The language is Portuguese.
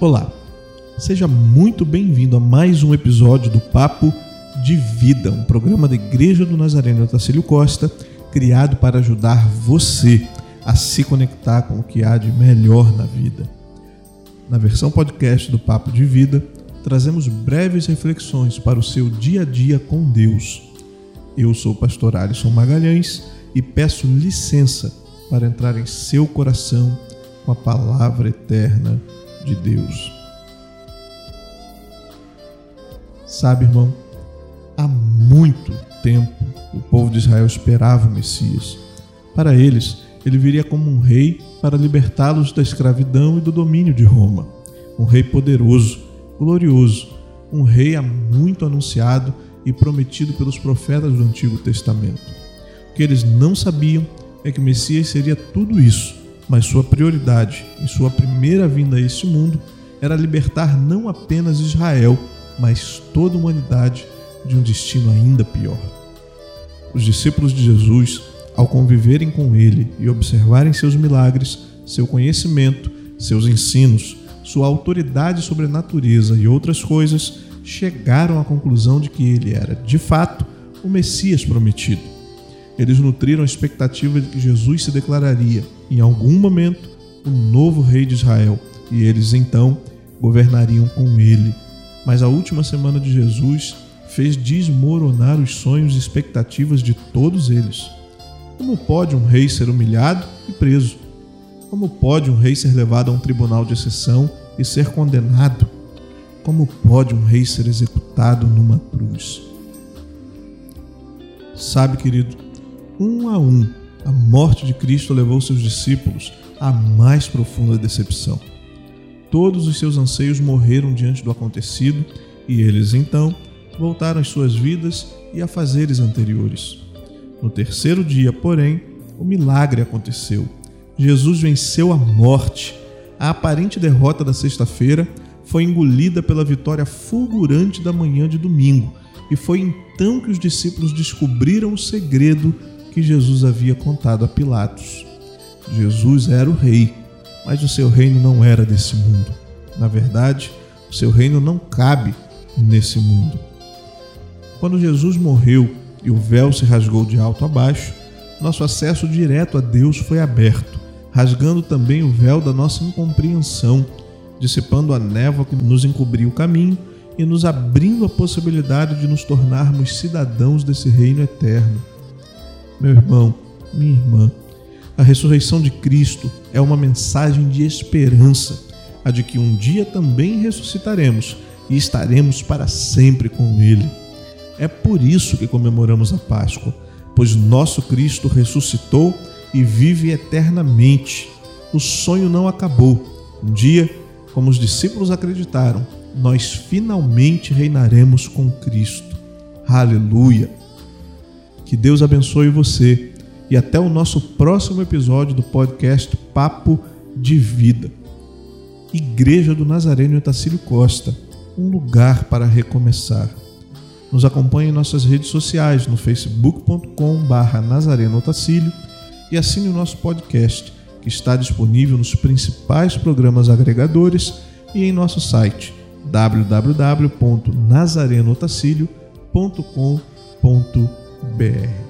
Olá, seja muito bem-vindo a mais um episódio do Papo de Vida, um programa da Igreja do Nazareno Tacílio Costa, criado para ajudar você a se conectar com o que há de melhor na vida. Na versão podcast do Papo de Vida, trazemos breves reflexões para o seu dia a dia com Deus. Eu sou o pastor Alisson Magalhães e peço licença para entrar em seu coração com a palavra eterna de Deus. Sabe, irmão, há muito tempo o povo de Israel esperava o Messias. Para eles, ele viria como um rei para libertá-los da escravidão e do domínio de Roma. Um rei poderoso, glorioso, um rei há muito anunciado e prometido pelos profetas do Antigo Testamento. O que eles não sabiam é que o Messias seria tudo isso mas sua prioridade em sua primeira vinda a este mundo era libertar não apenas Israel, mas toda a humanidade de um destino ainda pior. Os discípulos de Jesus, ao conviverem com ele e observarem seus milagres, seu conhecimento, seus ensinos, sua autoridade sobre a natureza e outras coisas, chegaram à conclusão de que ele era, de fato, o Messias prometido. Eles nutriram a expectativa de que Jesus se declararia, em algum momento, o novo rei de Israel, e eles então governariam com ele. Mas a última semana de Jesus fez desmoronar os sonhos e expectativas de todos eles. Como pode um rei ser humilhado e preso? Como pode um rei ser levado a um tribunal de exceção e ser condenado? Como pode um rei ser executado numa cruz? Sabe, querido, um a um, a morte de Cristo levou seus discípulos à mais profunda decepção. Todos os seus anseios morreram diante do acontecido e eles então voltaram às suas vidas e a fazeres anteriores. No terceiro dia, porém, o milagre aconteceu. Jesus venceu a morte. A aparente derrota da sexta-feira foi engolida pela vitória fulgurante da manhã de domingo, e foi então que os discípulos descobriram o segredo que Jesus havia contado a Pilatos. Jesus era o rei, mas o seu reino não era desse mundo. Na verdade, o seu reino não cabe nesse mundo. Quando Jesus morreu e o véu se rasgou de alto a baixo, nosso acesso direto a Deus foi aberto, rasgando também o véu da nossa incompreensão, dissipando a névoa que nos encobriu o caminho e nos abrindo a possibilidade de nos tornarmos cidadãos desse reino eterno meu irmão, minha irmã, a ressurreição de Cristo é uma mensagem de esperança, a de que um dia também ressuscitaremos e estaremos para sempre com Ele. É por isso que comemoramos a Páscoa, pois nosso Cristo ressuscitou e vive eternamente. O sonho não acabou. Um dia, como os discípulos acreditaram, nós finalmente reinaremos com Cristo. Aleluia! Que Deus abençoe você e até o nosso próximo episódio do podcast Papo de Vida. Igreja do Nazareno Otacílio Costa, um lugar para recomeçar. Nos acompanhe em nossas redes sociais no facebook.com/barra Nazareno Otacílio e assine o nosso podcast, que está disponível nos principais programas agregadores e em nosso site www.nazarenotacílio.com.br www.ecosistema.com.br.